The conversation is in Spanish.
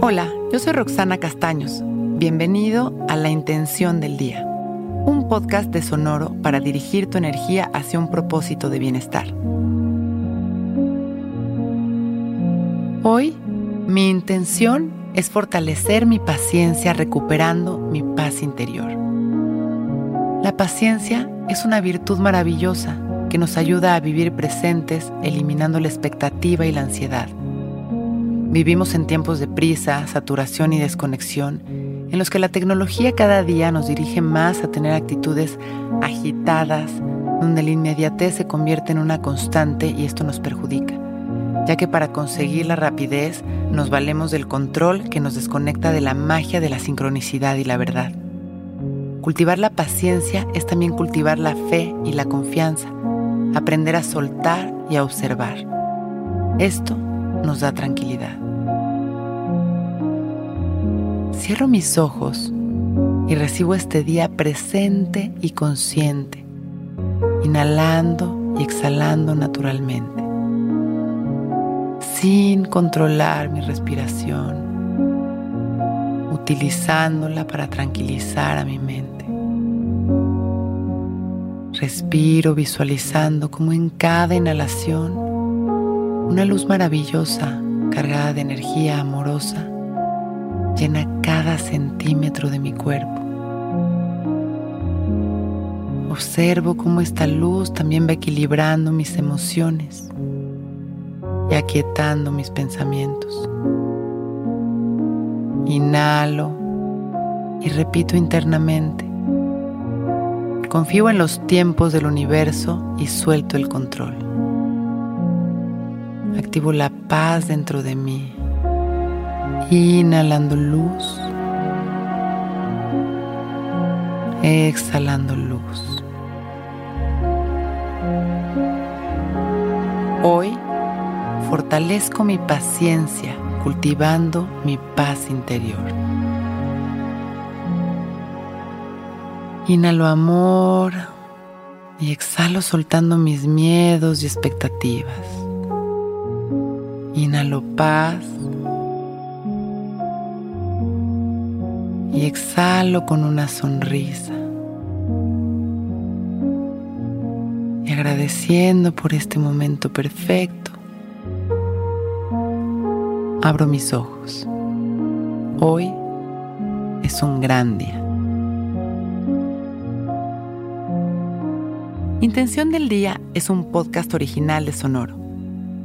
Hola, yo soy Roxana Castaños. Bienvenido a La Intención del Día, un podcast de Sonoro para dirigir tu energía hacia un propósito de bienestar. Hoy, mi intención es fortalecer mi paciencia recuperando mi paz interior. La paciencia es una virtud maravillosa que nos ayuda a vivir presentes eliminando la expectativa y la ansiedad. Vivimos en tiempos de prisa, saturación y desconexión, en los que la tecnología cada día nos dirige más a tener actitudes agitadas, donde la inmediatez se convierte en una constante y esto nos perjudica, ya que para conseguir la rapidez nos valemos del control que nos desconecta de la magia de la sincronicidad y la verdad. Cultivar la paciencia es también cultivar la fe y la confianza, aprender a soltar y a observar. Esto nos da tranquilidad. Cierro mis ojos y recibo este día presente y consciente, inhalando y exhalando naturalmente, sin controlar mi respiración, utilizándola para tranquilizar a mi mente. Respiro visualizando como en cada inhalación una luz maravillosa cargada de energía amorosa llena cada centímetro de mi cuerpo. Observo cómo esta luz también va equilibrando mis emociones y aquietando mis pensamientos. Inhalo y repito internamente. Confío en los tiempos del universo y suelto el control. Activo la paz dentro de mí Inhalando luz. Exhalando luz. Hoy fortalezco mi paciencia cultivando mi paz interior. Inhalo amor y exhalo soltando mis miedos y expectativas. Inhalo paz y exhalo con una sonrisa. Y agradeciendo por este momento perfecto, abro mis ojos. Hoy es un gran día. Intención del Día es un podcast original de Sonoro.